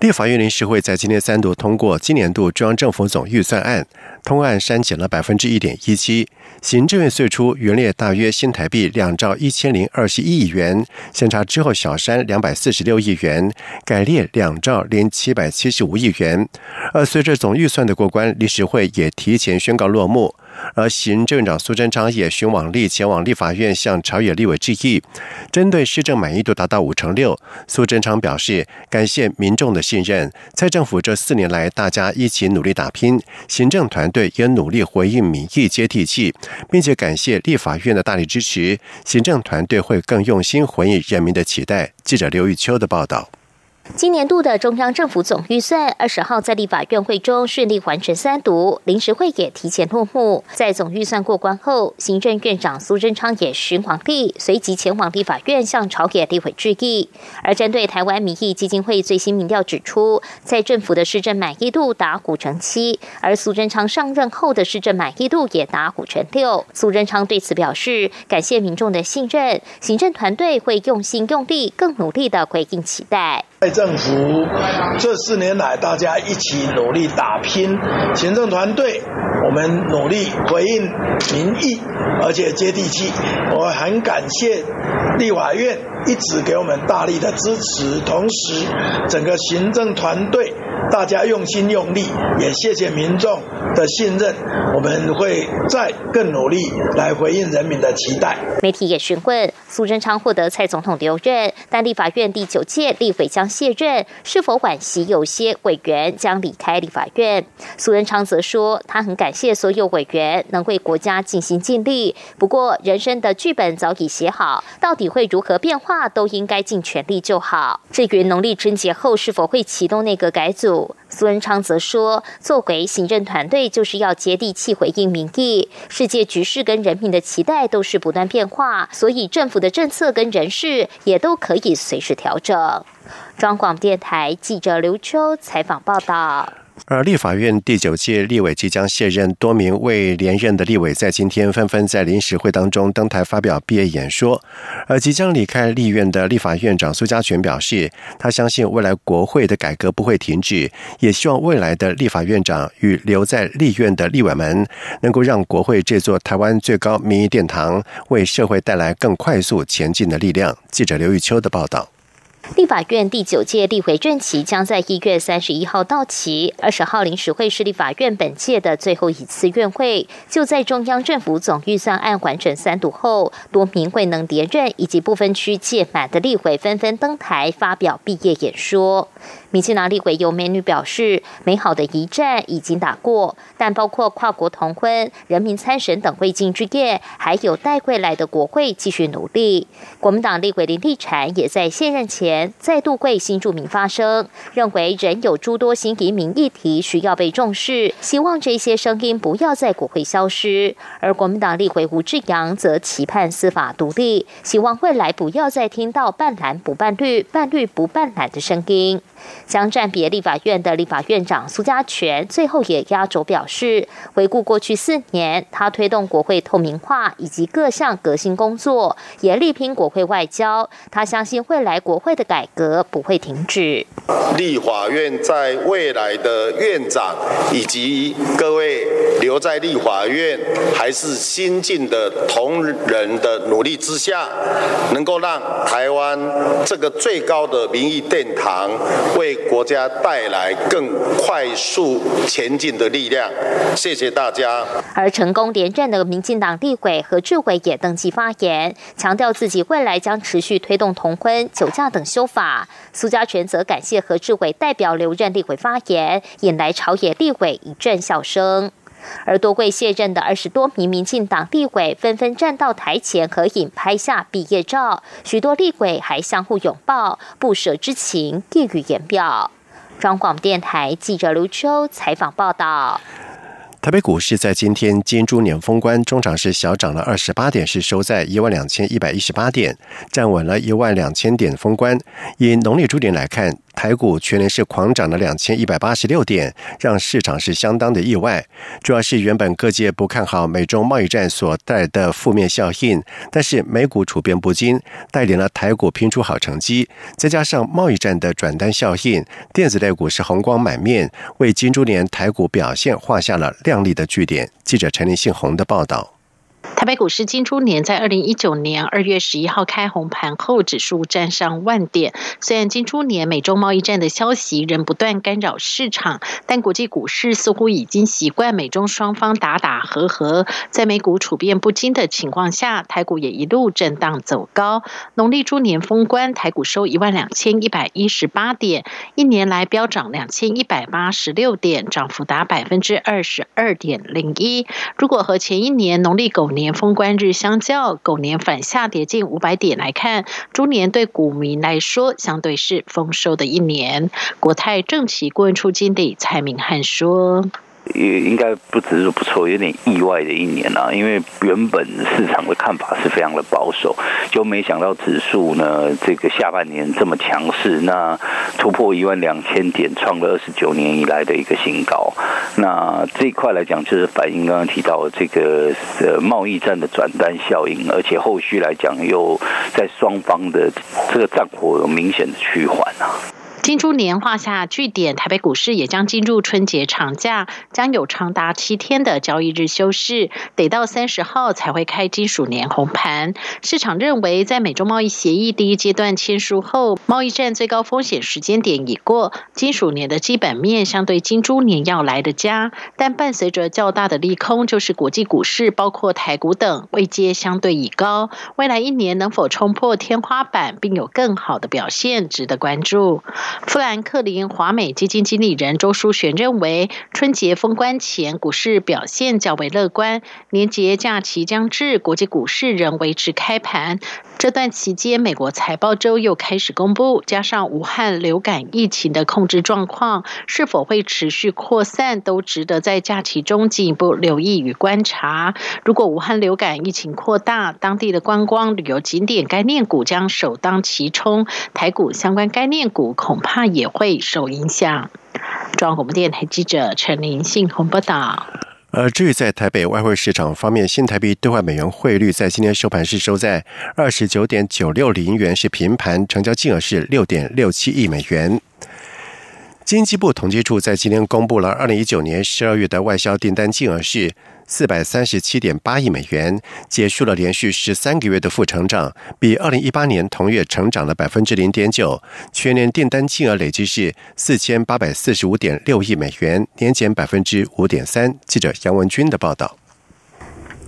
立法院临时会在今天三度通过今年度中央政府总预算案，通案删减了百分之一点一七。行政院最初原列大约新台币两兆一千零二十一亿元，审查之后小删两百四十六亿元，改列两兆零七百七十五亿元。而随着总预算的过关，临时会也提前宣告落幕。而行政长苏贞昌也寻往立前往立法院向朝野立委致意，针对施政满意度达到五成六，苏贞昌表示感谢民众的信任，在政府这四年来大家一起努力打拼，行政团队也努力回应民意接地气，并且感谢立法院的大力支持，行政团队会更用心回应人民的期待。记者刘玉秋的报道。今年度的中央政府总预算二十号在立法院会中顺利完成三读，临时会也提前落幕。在总预算过关后，行政院长苏贞昌也寻皇帝，随即前往立法院向朝野立委致意。而针对台湾民意基金会最新民调指出，在政府的施政满意度达五成七，而苏贞昌上任后的施政满意度也达五成六。苏贞昌对此表示，感谢民众的信任，行政团队会用心用力，更努力的回应期待。政府这四年来，大家一起努力打拼，行政团队我们努力回应民意，而且接地气。我很感谢立法院一直给我们大力的支持，同时整个行政团队大家用心用力，也谢谢民众的信任。我们会再更努力来回应人民的期待。媒体也询问苏贞昌获得蔡总统留任，但立法院第九届立委将。卸任是否惋惜？有些委员将离开立法院。苏贞昌则说，他很感谢所有委员能为国家尽心尽力。不过，人生的剧本早已写好，到底会如何变化，都应该尽全力就好。至于农历春节后是否会启动内阁改组，苏仁昌则说，作为行政团队，就是要接地气回应民意。世界局势跟人民的期待都是不断变化，所以政府的政策跟人事也都可以随时调整。中广电台记者刘秋采访报道。而立法院第九届立委即将卸任，多名未连任的立委在今天纷纷在临时会当中登台发表毕业演说。而即将离开立院的立法院长苏家全表示，他相信未来国会的改革不会停止，也希望未来的立法院长与留在立院的立委们，能够让国会这座台湾最高民意殿堂，为社会带来更快速前进的力量。记者刘玉秋的报道。立法院第九届立委任期将在一月三十一号到期，二十号临时会是立法院本届的最后一次院会。就在中央政府总预算案完成三读后，多名未能连任以及部分区届满的立委纷纷登台发表毕业演说。民进党立委尤美女表示，美好的一战已经打过，但包括跨国同婚、人民参审等未尽之业，还有待未来的国会继续努力。国民党立委林立产也在卸任前再度为新住民发声，认为仍有诸多新移民议题需要被重视，希望这些声音不要在国会消失。而国民党立委吴志阳则期盼司法独立，希望未来不要再听到半蓝不半绿、半绿不半蓝的声音。将暂别立法院的立法院长苏家全最后也压轴表示，回顾过去四年，他推动国会透明化以及各项革新工作，也力拼国会外交。他相信未来国会的改革不会停止。立法院在未来的院长以及各位留在立法院还是新进的同仁的努力之下，能够让台湾这个最高的民意殿堂。为国家带来更快速前进的力量，谢谢大家。而成功连任的民进党立委何志伟也登记发言，强调自己未来将持续推动同婚、酒驾等修法。苏家全则感谢何志伟代表留任立委发言，引来朝野立委一阵笑声。而多位卸任的二十多名民进党立委纷纷站到台前合影，拍下毕业照。许多立委还相互拥抱，不舍之情溢于言表。中广电台记者刘秋采访报道。台北股市在今天金猪年封关，中场是小涨了二十八点，是收在一万两千一百一十八点，站稳了一万两千点封关。以农历猪年来看。台股全年是狂涨了两千一百八十六点，让市场是相当的意外。主要是原本各界不看好美中贸易战所带来的负面效应，但是美股处变不惊，带领了台股拼出好成绩。再加上贸易战的转单效应，电子类股是红光满面，为金猪年台股表现画下了亮丽的句点。记者陈立信宏的报道。台北股市金猪年在二零一九年二月十一号开红盘后，指数站上万点。虽然金猪年美中贸易战的消息仍不断干扰市场，但国际股市似乎已经习惯美中双方打打和和。在美股处变不惊的情况下，台股也一路震荡走高。农历猪年封关，台股收一万两千一百一十八点，一年来飙涨两千一百八十六点，涨幅达百分之二十二点零一。如果和前一年农历狗年封关日相较，狗年反下跌近五百点来看，猪年对股民来说相对是丰收的一年。国泰正奇顾问处经理蔡明汉说。也应该不只是不错，有点意外的一年啊！因为原本市场的看法是非常的保守，就没想到指数呢这个下半年这么强势，那突破一万两千点，创了二十九年以来的一个新高。那这一块来讲，就是反映刚刚提到这个呃贸易战的转单效应，而且后续来讲又在双方的这个战火有明显的趋缓啊。金猪年画下句点，台北股市也将进入春节长假，将有长达七天的交易日休市，得到三十号才会开金属年红盘。市场认为，在美中贸易协议第一阶段签署后，贸易战最高风险时间点已过，金属年的基本面相对金猪年要来的佳。但伴随着较大的利空，就是国际股市，包括台股等位阶相对已高，未来一年能否冲破天花板，并有更好的表现，值得关注。富兰克林华美基金经理人周淑璇认为，春节封关前股市表现较为乐观，年节假期将至，国际股市仍维持开盘。这段期间，美国财报周又开始公布，加上武汉流感疫情的控制状况是否会持续扩散，都值得在假期中进一步留意与观察。如果武汉流感疫情扩大，当地的观光旅游景点概念股将首当其冲，台股相关概念股恐怕也会受影响。中央广播电台记者陈林信鸿报道。而至于在台北外汇市场方面，新台币兑换美元汇率在今天收盘是收在二十九点九六零元，是平盘，成交金额是六点六七亿美元。经济部统计处在今天公布了二零一九年十二月的外销订单金额是。四百三十七点八亿美元，结束了连续十三个月的负成长，比二零一八年同月成长了百分之零点九。全年订单金额累计是四千八百四十五点六亿美元，年减百分之五点三。记者杨文军的报道。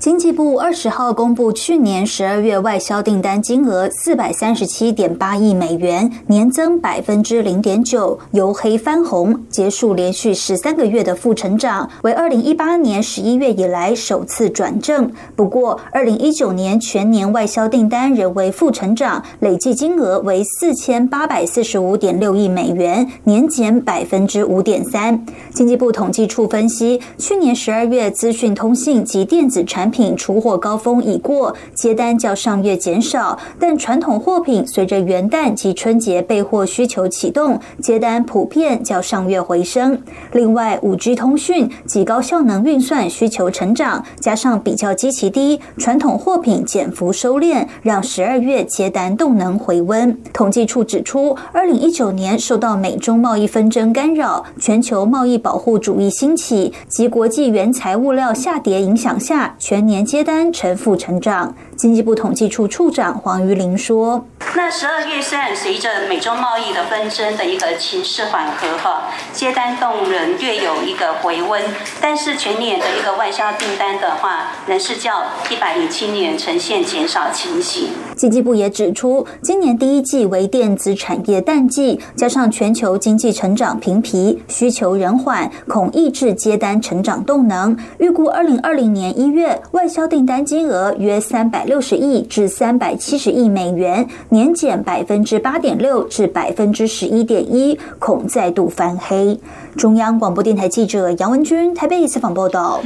经济部二十号公布去年十二月外销订单金额四百三十七点八亿美元，年增百分之零点九，由黑翻红，结束连续十三个月的负成长，为二零一八年十一月以来首次转正。不过，二零一九年全年外销订单仍为负成长，累计金额为四千八百四十五点六亿美元，年减百分之五点三。经济部统计处分析，去年十二月资讯通信及电子产品品出货高峰已过，接单较上月减少，但传统货品随着元旦及春节备货需求启动，接单普遍较上月回升。另外，五 G 通讯及高效能运算需求成长，加上比较基期低，传统货品减幅收敛，让十二月接单动能回温。统计处指出，二零一九年受到美中贸易纷争干扰，全球贸易保护主义兴起及国际原材物料下跌影响下，全年接单成负成长。经济部统计处处长黄玉玲说：“那十二月虽然随着美中贸易的纷争的一个情势缓和哈，接单动能略有一个回温，但是全年的一个外销订单的话，仍是较一百零七年呈现减少情形。”经济部也指出，今年第一季为电子产业淡季，加上全球经济成长平疲，需求仍缓，恐抑制接单成长动能。预估二零二零年一月外销订单金额约三百。六十亿至三百七十亿美元，年减百分之八点六至百分之十一点一，恐再度翻黑。中央广播电台记者杨文君台北采访报道。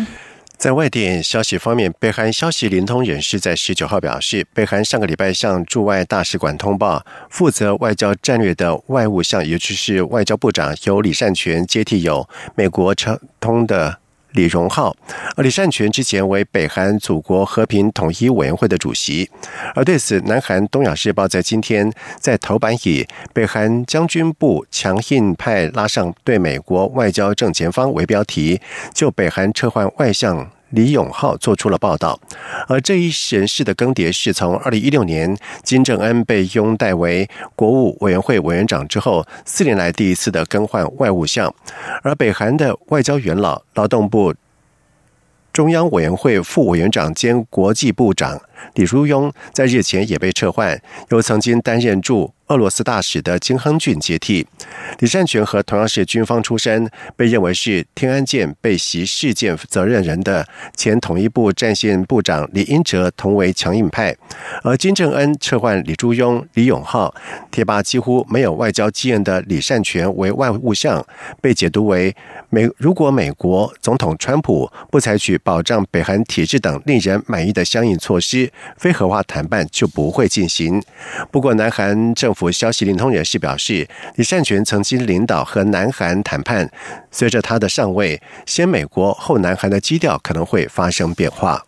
在外电消息方面，北韩消息灵通人士在十九号表示，北韩上个礼拜向驻外大使馆通报，负责外交战略的外务相，也就是外交部长由李善权接替有美国称通的。李荣浩，而李善权之前为北韩祖国和平统一委员会的主席。而对此，南韩《东亚日报》在今天在头版以“北韩将军部强硬派拉上对美国外交正前方”为标题，就北韩撤换外相。李永浩做出了报道，而这一人事的更迭是从二零一六年金正恩被拥戴为国务委员会委员长之后，四年来第一次的更换外务相，而北韩的外交元老、劳动部中央委员会副委员长兼国际部长李如庸，在日前也被撤换，由曾经担任驻。俄罗斯大使的金亨俊接替李善权，和同样是军方出身，被认为是天安舰被袭事件责任人的前统一部战线部长李英哲同为强硬派，而金正恩撤换李柱庸、李永浩，贴吧几乎没有外交经验的李善权为外务相，被解读为美如果美国总统川普不采取保障北韩体制等令人满意的相应措施，非核化谈判就不会进行。不过，南韩政府消息灵通人士表示，李善权曾经领导和南韩谈判，随着他的上位，先美国后南韩的基调可能会发生变化。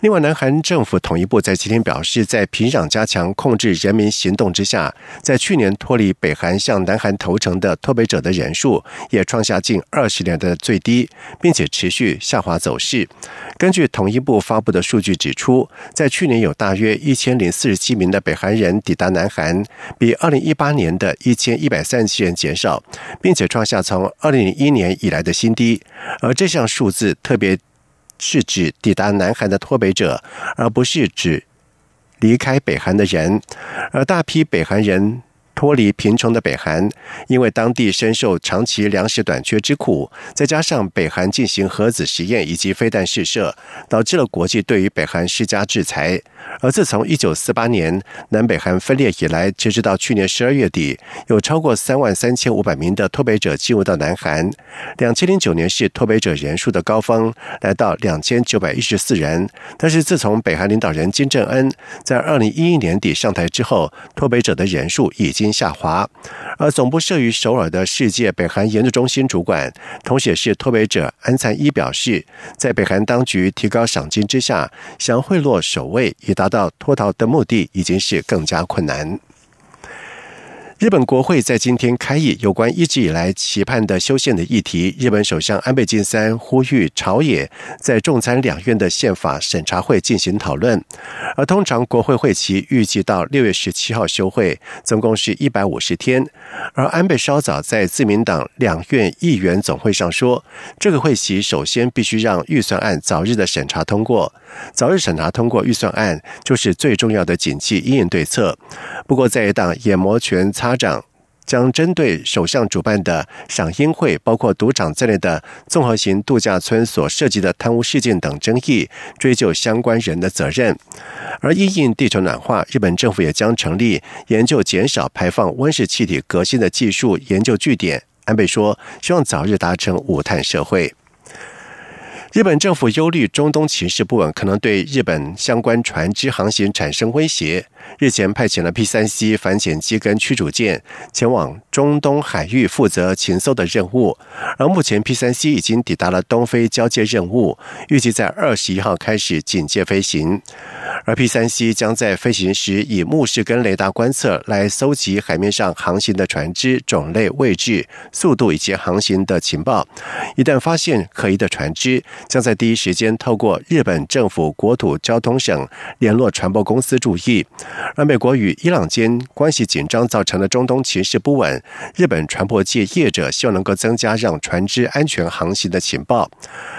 另外，南韩政府统一部在今天表示，在平壤加强控制人民行动之下，在去年脱离北韩向南韩投诚的脱北者的人数也创下近二十年的最低，并且持续下滑走势。根据统一部发布的数据指出，在去年有大约一千零四十七名的北韩人抵达南韩，比二零一八年的一千一百三十七人减少，并且创下从二零零一年以来的新低。而这项数字特别。是指抵达南韩的脱北者，而不是指离开北韩的人。而大批北韩人。脱离贫穷的北韩，因为当地深受长期粮食短缺之苦，再加上北韩进行核子实验以及飞弹试射，导致了国际对于北韩施加制裁。而自从一九四八年南北韩分裂以来，截止到去年十二月底，有超过三万三千五百名的脱北者进入到南韩。两千零九年是脱北者人数的高峰，来到两千九百一十四人。但是自从北韩领导人金正恩在二零一一年底上台之后，脱北者的人数已经。下滑，而总部设于首尔的世界北韩研究中心主管，同时也是脱北者安灿一表示，在北韩当局提高赏金之下，想贿赂守卫以达到脱逃的目的，已经是更加困难。日本国会在今天开议，有关一直以来期盼的修宪的议题。日本首相安倍晋三呼吁朝野在众参两院的宪法审查会进行讨论。而通常国会会期预计到六月十七号休会，总共是一百五十天。而安倍稍早在自民党两院议员总会上说，这个会期首先必须让预算案早日的审查通过，早日审查通过预算案就是最重要的紧急应对策。不过，在野党眼摩拳擦。家长将针对首相主办的赏樱会，包括赌场在内的综合型度假村所涉及的贪污事件等争议，追究相关人的责任。而因应地球暖化，日本政府也将成立研究减少排放温室气体革新的技术研究据点。安倍说，希望早日达成无碳社会。日本政府忧虑中东情势不稳，可能对日本相关船只航行产生威胁。日前派遣了 P 三 C 反潜机跟驱逐舰前往中东海域负责勤搜的任务，而目前 P 三 C 已经抵达了东非交接任务，预计在二十一号开始警戒飞行。而 P 三 C 将在飞行时以目视跟雷达观测来搜集海面上航行的船只种类、位置、速度以及航行的情报。一旦发现可疑的船只，将在第一时间透过日本政府国土交通省联络船舶公司注意。而美国与伊朗间关系紧张造成的中东情势不稳，日本船舶界业者希望能够增加让船只安全航行的情报。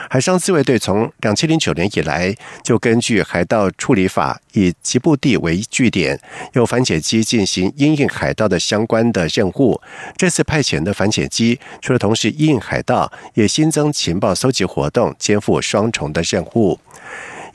海上自卫队从两千零九年以来就根据海盗处理法，以吉布地为据点，用反潜机进行阴应海盗的相关的任务。这次派遣的反潜机除了同时阴应海盗，也新增情报搜集活动，肩负双重的任务。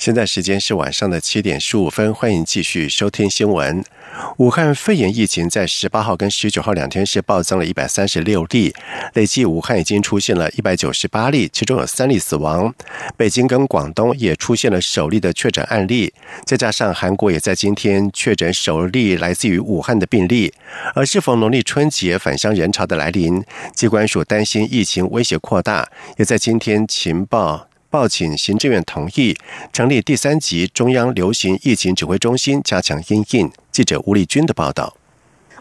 现在时间是晚上的七点十五分，欢迎继续收听新闻。武汉肺炎疫情在十八号跟十九号两天是暴增了一百三十六例，累计武汉已经出现了一百九十八例，其中有三例死亡。北京跟广东也出现了首例的确诊案例，再加上韩国也在今天确诊首例来自于武汉的病例。而适逢农历春节返乡人潮的来临，机关署担心疫情威胁扩大，也在今天情报。报请行政院同意成立第三级中央流行疫情指挥中心，加强应应。记者吴丽君的报道。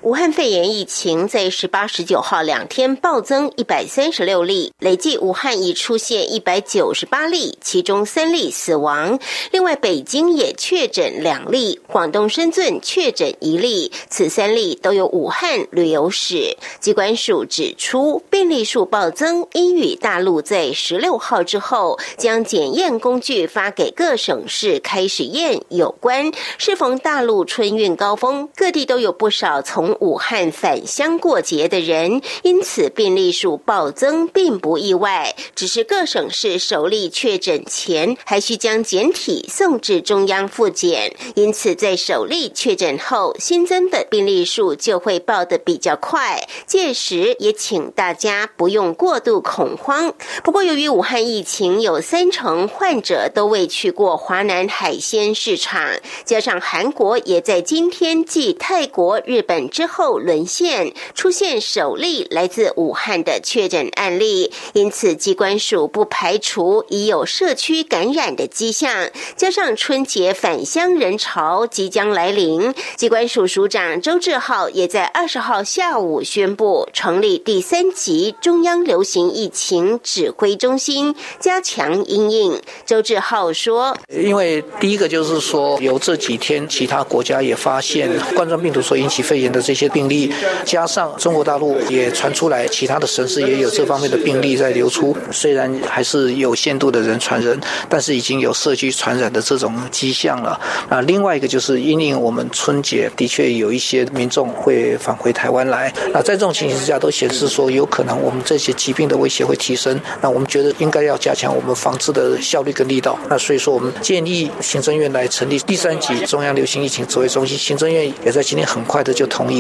武汉肺炎疫情在十八、十九号两天暴增一百三十六例，累计武汉已出现一百九十八例，其中三例死亡。另外，北京也确诊两例，广东深圳确诊一例，此三例都有武汉旅游史。机关署指出，病例数暴增，应与大陆在十六号之后将检验工具发给各省市开始验有关。适逢大陆春运高峰，各地都有不少从武汉返乡过节的人，因此病例数暴增并不意外。只是各省市首例确诊前，还需将检体送至中央复检，因此在首例确诊后，新增的病例数就会报得比较快。届时也请大家不用过度恐慌。不过，由于武汉疫情有三成患者都未去过华南海鲜市场，加上韩国也在今天继泰国、日本。之后沦陷，出现首例来自武汉的确诊案例，因此机关署不排除已有社区感染的迹象。加上春节返乡人潮即将来临，机关署署长周志浩也在二十号下午宣布成立第三级中央流行疫情指挥中心，加强应应。周志浩说：“因为第一个就是说，有这几天其他国家也发现冠状病毒所引起肺炎的。”这些病例，加上中国大陆也传出来，其他的城市也有这方面的病例在流出。虽然还是有限度的人传人，但是已经有社区传染的这种迹象了。啊，另外一个就是因应我们春节的确有一些民众会返回台湾来。那在这种情形之下，都显示说有可能我们这些疾病的威胁会提升。那我们觉得应该要加强我们防治的效率跟力道。那所以说，我们建议行政院来成立第三级中央流行疫情指挥中心。行政院也在今天很快的就同意。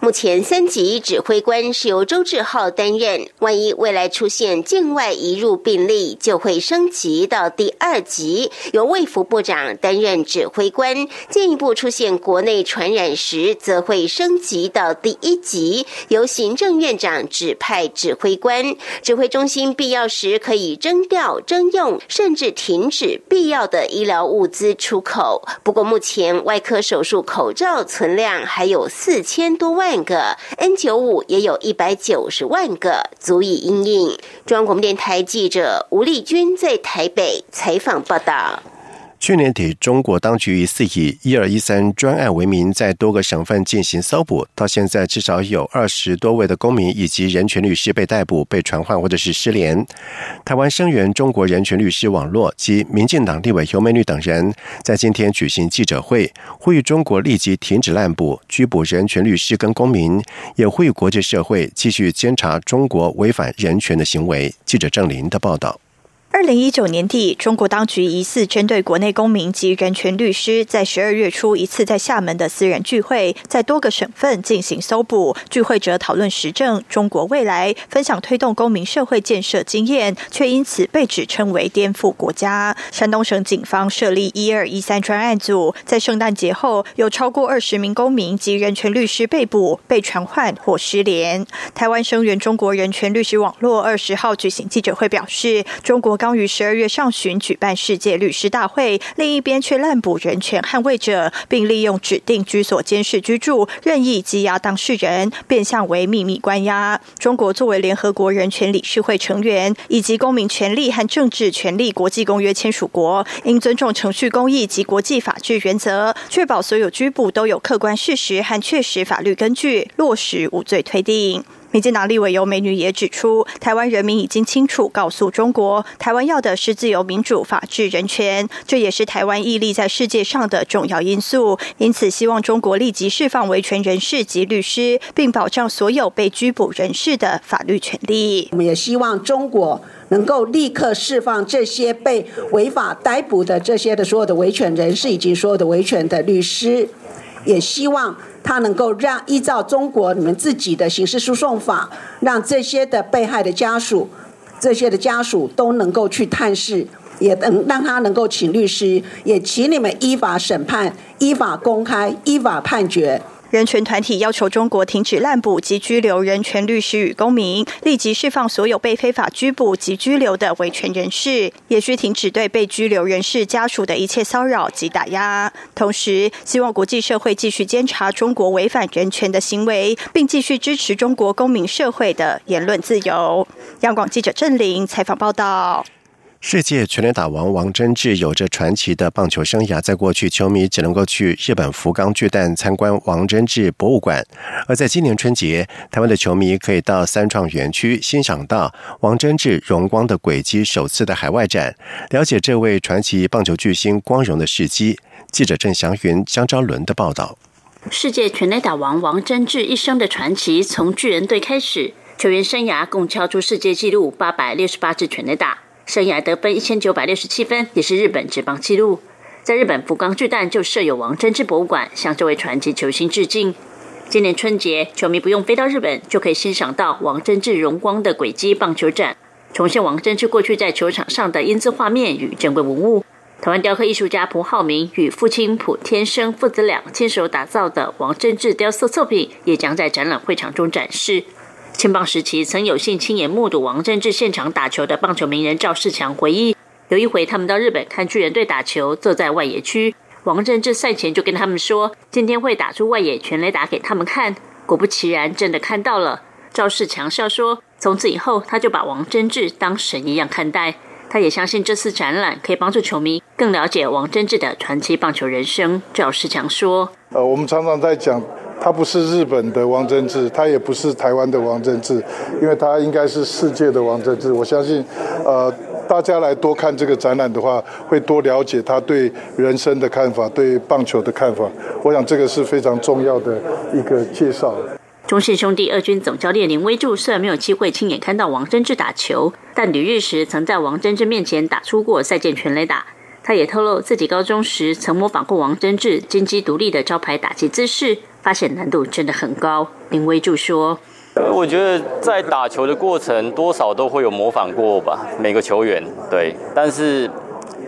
目前三级指挥官是由周志浩担任，万一未来出现境外移入病例，就会升级到第二级，由卫福部长担任指挥官；进一步出现国内传染时，则会升级到第一级，由行政院长指派指挥官。指挥中心必要时可以征调、征用，甚至停止必要的医疗物资出口。不过，目前外科手术口罩存量还有四千。千多万个 N 九五也有一百九十万个，足以应应。中央广播电台记者吴丽君在台北采访报道。去年底，中国当局疑似以“一二一三”专案为名，在多个省份进行搜捕。到现在，至少有二十多位的公民以及人权律师被逮捕、被传唤或者是失联。台湾声援中国人权律师网络及民进党立委尤美女等人，在今天举行记者会，呼吁中国立即停止滥捕、拘捕人权律师跟公民，也呼吁国际社会继续监察中国违反人权的行为。记者郑林的报道。二零一九年底，中国当局疑似针对国内公民及人权律师，在十二月初一次在厦门的私人聚会，在多个省份进行搜捕。聚会者讨论时政、中国未来，分享推动公民社会建设经验，却因此被指称为颠覆国家。山东省警方设立一二一三专案组，在圣诞节后，有超过二十名公民及人权律师被捕、被传唤或失联。台湾声援中国人权律师网络二十号举行记者会表示，中国。刚于十二月上旬举办世界律师大会，另一边却滥捕人权捍卫者，并利用指定居所监视居住，任意羁押当事人，变相为秘密关押。中国作为联合国人权理事会成员，以及公民权利和政治权利国际公约签署国，应尊重程序公义及国际法治原则，确保所有拘捕都有客观事实和确实法律根据，落实无罪推定。民进党立委尤美女也指出，台湾人民已经清楚告诉中国，台湾要的是自由、民主、法治、人权，这也是台湾屹立在世界上的重要因素。因此，希望中国立即释放维权人士及律师，并保障所有被拘捕人士的法律权利。我们也希望中国能够立刻释放这些被违法逮捕的这些的所有的维权人士以及所有的维权的律师，也希望。他能够让依照中国你们自己的刑事诉讼法，让这些的被害的家属，这些的家属都能够去探视，也能让他能够请律师，也请你们依法审判、依法公开、依法判决。人权团体要求中国停止滥捕及拘留人权律师与公民，立即释放所有被非法拘捕及拘留的维权人士，也需停止对被拘留人士家属的一切骚扰及打压。同时，希望国际社会继续监察中国违反人权的行为，并继续支持中国公民社会的言论自由。央广记者郑玲采访报道。世界全垒打王王贞治有着传奇的棒球生涯，在过去，球迷只能够去日本福冈巨蛋参观王贞治博物馆；而在今年春节，台湾的球迷可以到三创园区欣赏到王贞治荣光的轨迹首次的海外展，了解这位传奇棒球巨星光荣的事迹。记者郑祥云、江昭伦的报道：世界全垒打王王贞治一生的传奇，从巨人队开始，球员生涯共敲出世界纪录八百六十八支全垒打。生涯得分一千九百六十七分，也是日本职棒纪录。在日本福冈巨蛋就设有王贞治博物馆，向这位传奇球星致敬。今年春节，球迷不用飞到日本，就可以欣赏到王贞治荣光的轨迹棒球展，重现王贞治过去在球场上的英姿画面与珍贵文物。台湾雕刻艺术家蒲浩明与父亲蒲天生父子俩亲手打造的王贞治雕塑作品，也将在展览会场中展示。青棒时期曾有幸亲眼目睹王贞治现场打球的棒球名人赵世强回忆，有一回他们到日本看巨人队打球，坐在外野区，王贞治赛前就跟他们说，今天会打出外野全垒打给他们看。果不其然，真的看到了。赵世强笑说，从此以后他就把王贞治当神一样看待。他也相信这次展览可以帮助球迷更了解王贞治的传奇棒球人生。赵世强说，呃，我们常常在讲。他不是日本的王贞治，他也不是台湾的王贞治，因为他应该是世界的王贞治。我相信，呃，大家来多看这个展览的话，会多了解他对人生的看法，对棒球的看法。我想这个是非常重要的一个介绍。中信兄弟二军总教练林威柱虽然没有机会亲眼看到王贞治打球，但旅日时曾在王贞治面前打出过赛剑全垒打。他也透露自己高中时曾模仿过王贞治金鸡独立的招牌打击姿势。发现难度真的很高，林威柱说：“我觉得在打球的过程，多少都会有模仿过吧，每个球员对，但是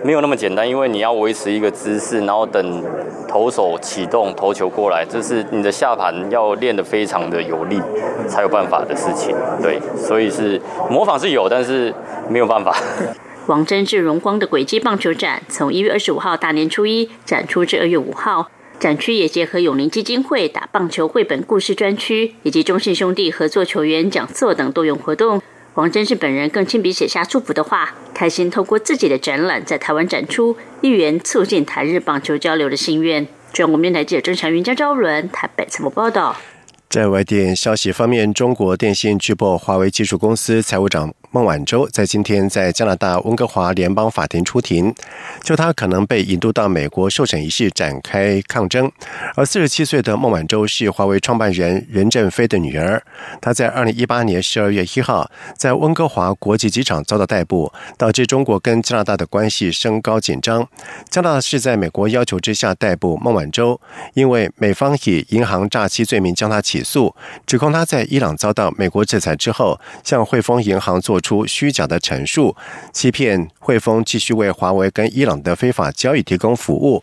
没有那么简单，因为你要维持一个姿势，然后等投手启动投球过来，这是你的下盘要练得非常的有力，才有办法的事情。对，所以是模仿是有，但是没有办法。”王贞治荣光的轨迹棒球展从一月二十五号大年初一展出至二月五号。展区也结合永宁基金会打棒球绘本故事专区，以及中信兄弟合作球员讲座等多元活动。王贞治本人更亲笔写下祝福的话，开心透过自己的展览在台湾展出，一圆促进台日棒球交流的心愿。中国电台记者郑祥云、江昭伦台北采访报道。在外电消息方面，中国电信巨擘华为技术公司财务长。孟晚舟在今天在加拿大温哥华联邦法庭出庭，就他可能被引渡到美国受审一事展开抗争。而四十七岁的孟晚舟是华为创办人任正非的女儿。她在二零一八年十二月一号在温哥华国际机场遭到逮捕，导致中国跟加拿大的关系升高紧张。加拿大是在美国要求之下逮捕孟晚舟，因为美方以银行诈欺罪名将他起诉，指控他在伊朗遭到美国制裁之后，向汇丰银行做。出虚假的陈述，欺骗汇丰继续为华为跟伊朗的非法交易提供服务。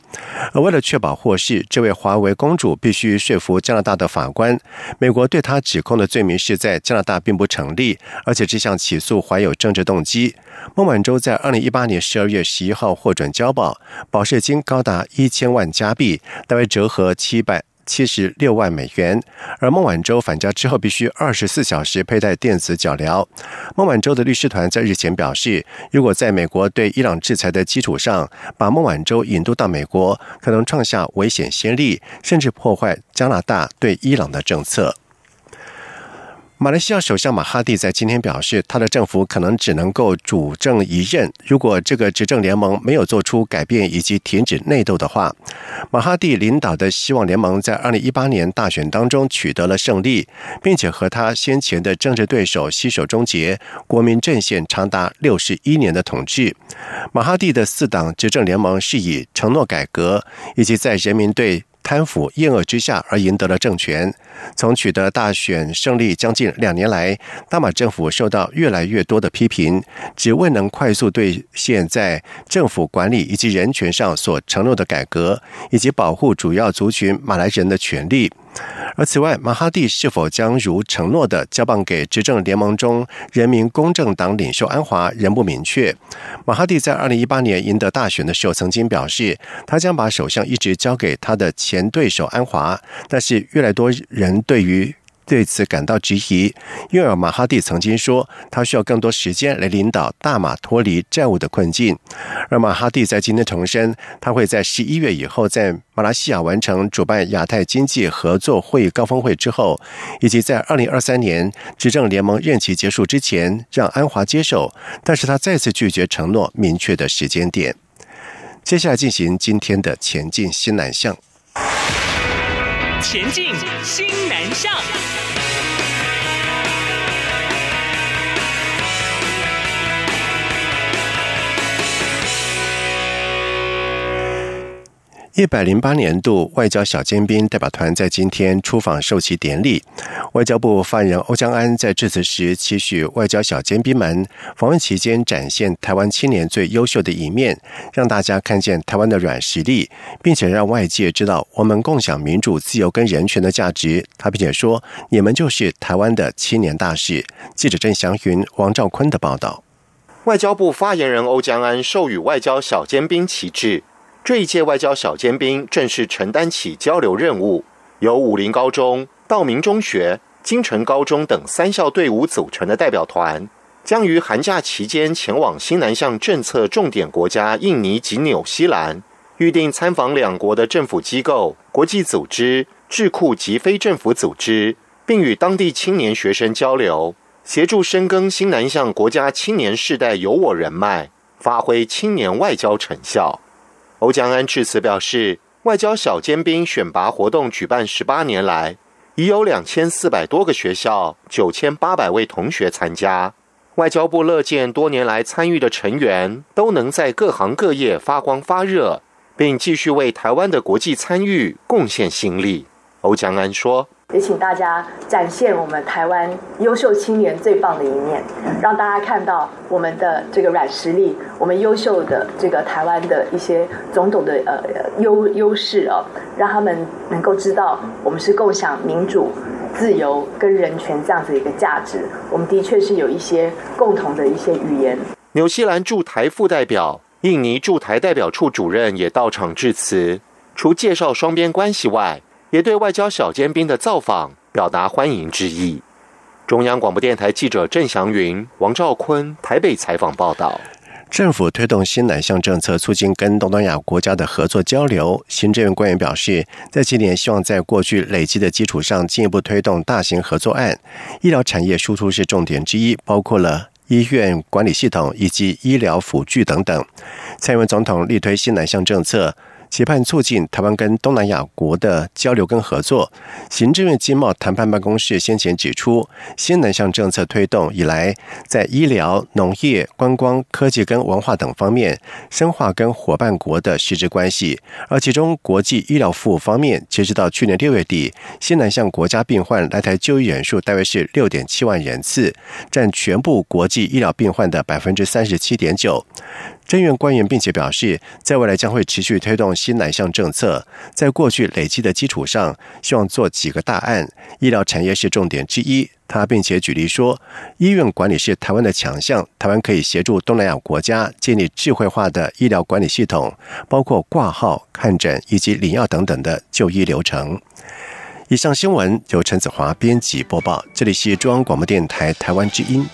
而为了确保获释，这位华为公主必须说服加拿大的法官，美国对她指控的罪名是在加拿大并不成立，而且这项起诉怀有政治动机。孟晚舟在二零一八年十二月十一号获准交保，保释金高达一千万加币，大约折合七百。七十六万美元，而孟晚舟返家之后必须二十四小时佩戴电子脚镣。孟晚舟的律师团在日前表示，如果在美国对伊朗制裁的基础上把孟晚舟引渡到美国，可能创下危险先例，甚至破坏加拿大对伊朗的政策。马来西亚首相马哈蒂在今天表示，他的政府可能只能够主政一任。如果这个执政联盟没有做出改变以及停止内斗的话，马哈蒂领导的希望联盟在二零一八年大选当中取得了胜利，并且和他先前的政治对手携手终结国民阵线长达六十一年的统治。马哈蒂的四党执政联盟是以承诺改革以及在人民对。贪腐厌恶之下而赢得了政权。从取得大选胜利将近两年来，大马政府受到越来越多的批评，只未能快速兑现在政府管理以及人权上所承诺的改革，以及保护主要族群马来人的权利。而此外，马哈蒂是否将如承诺的交棒给执政联盟中人民公正党领袖安华，仍不明确。马哈蒂在二零一八年赢得大选的时候，曾经表示，他将把首相一直交给他的前对手安华，但是越来越多人对于。对此感到质疑，因为马哈蒂曾经说他需要更多时间来领导大马脱离债务的困境。而马哈蒂在今天重申，他会在十一月以后在马来西亚完成主办亚太经济合作会议高峰会之后，以及在二零二三年执政联盟任期结束之前让安华接手。但是他再次拒绝承诺明确的时间点。接下来进行今天的前进新南向。前进新南向。一百零八年度外交小尖兵代表团在今天出访授旗典礼。外交部发言人欧江安在致辞时期许外交小尖兵们访问期间展现台湾青年最优秀的一面，让大家看见台湾的软实力，并且让外界知道我们共享民主、自由跟人权的价值。他并且说：“你们就是台湾的青年大使。”记者郑祥云、王兆坤的报道。外交部发言人欧江安授予外交小尖兵旗帜。这一届外交小尖兵正式承担起交流任务，由武林高中、道明中学、金城高中等三校队伍组成的代表团，将于寒假期间前往新南向政策重点国家印尼及纽西兰，预定参访两国的政府机构、国际组织、智库及非政府组织，并与当地青年学生交流，协助深耕新南向国家青年世代有我人脉，发挥青年外交成效。欧江安致辞表示，外交小尖兵选拔活动举办十八年来，已有两千四百多个学校、九千八百位同学参加。外交部乐见多年来参与的成员都能在各行各业发光发热，并继续为台湾的国际参与贡献心力。欧江安说。也请大家展现我们台湾优秀青年最棒的一面，让大家看到我们的这个软实力，我们优秀的这个台湾的一些种种的呃优优势哦，让他们能够知道我们是共享民主、自由跟人权这样子一个价值。我们的确是有一些共同的一些语言。纽西兰驻台副代表、印尼驻台代表处主任也到场致辞，除介绍双边关系外。也对外交小尖兵的造访表达欢迎之意。中央广播电台记者郑祥云、王兆坤台北采访报道。政府推动新南向政策，促进跟东南亚国家的合作交流。行政院官员表示，在今年希望在过去累积的基础上，进一步推动大型合作案。医疗产业输出是重点之一，包括了医院管理系统以及医疗辅具等等。蔡英文总统力推新南向政策。期盼促进台湾跟东南亚国的交流跟合作。行政院经贸谈判办公室先前指出，新南向政策推动以来，在医疗、农业、观光、科技跟文化等方面深化跟伙伴国的实质关系。而其中国际医疗服务方面，截止到去年六月底，新南向国家病患来台就医人数大约是六点七万人次，占全部国际医疗病患的百分之三十七点九。政院官员并且表示，在未来将会持续推动新南向政策，在过去累积的基础上，希望做几个大案，医疗产业是重点之一。他并且举例说，医院管理是台湾的强项，台湾可以协助东南亚国家建立智慧化的医疗管理系统，包括挂号、看诊以及领药等等的就医流程。以上新闻由陈子华编辑播报，这里是中央广播电台台湾之音。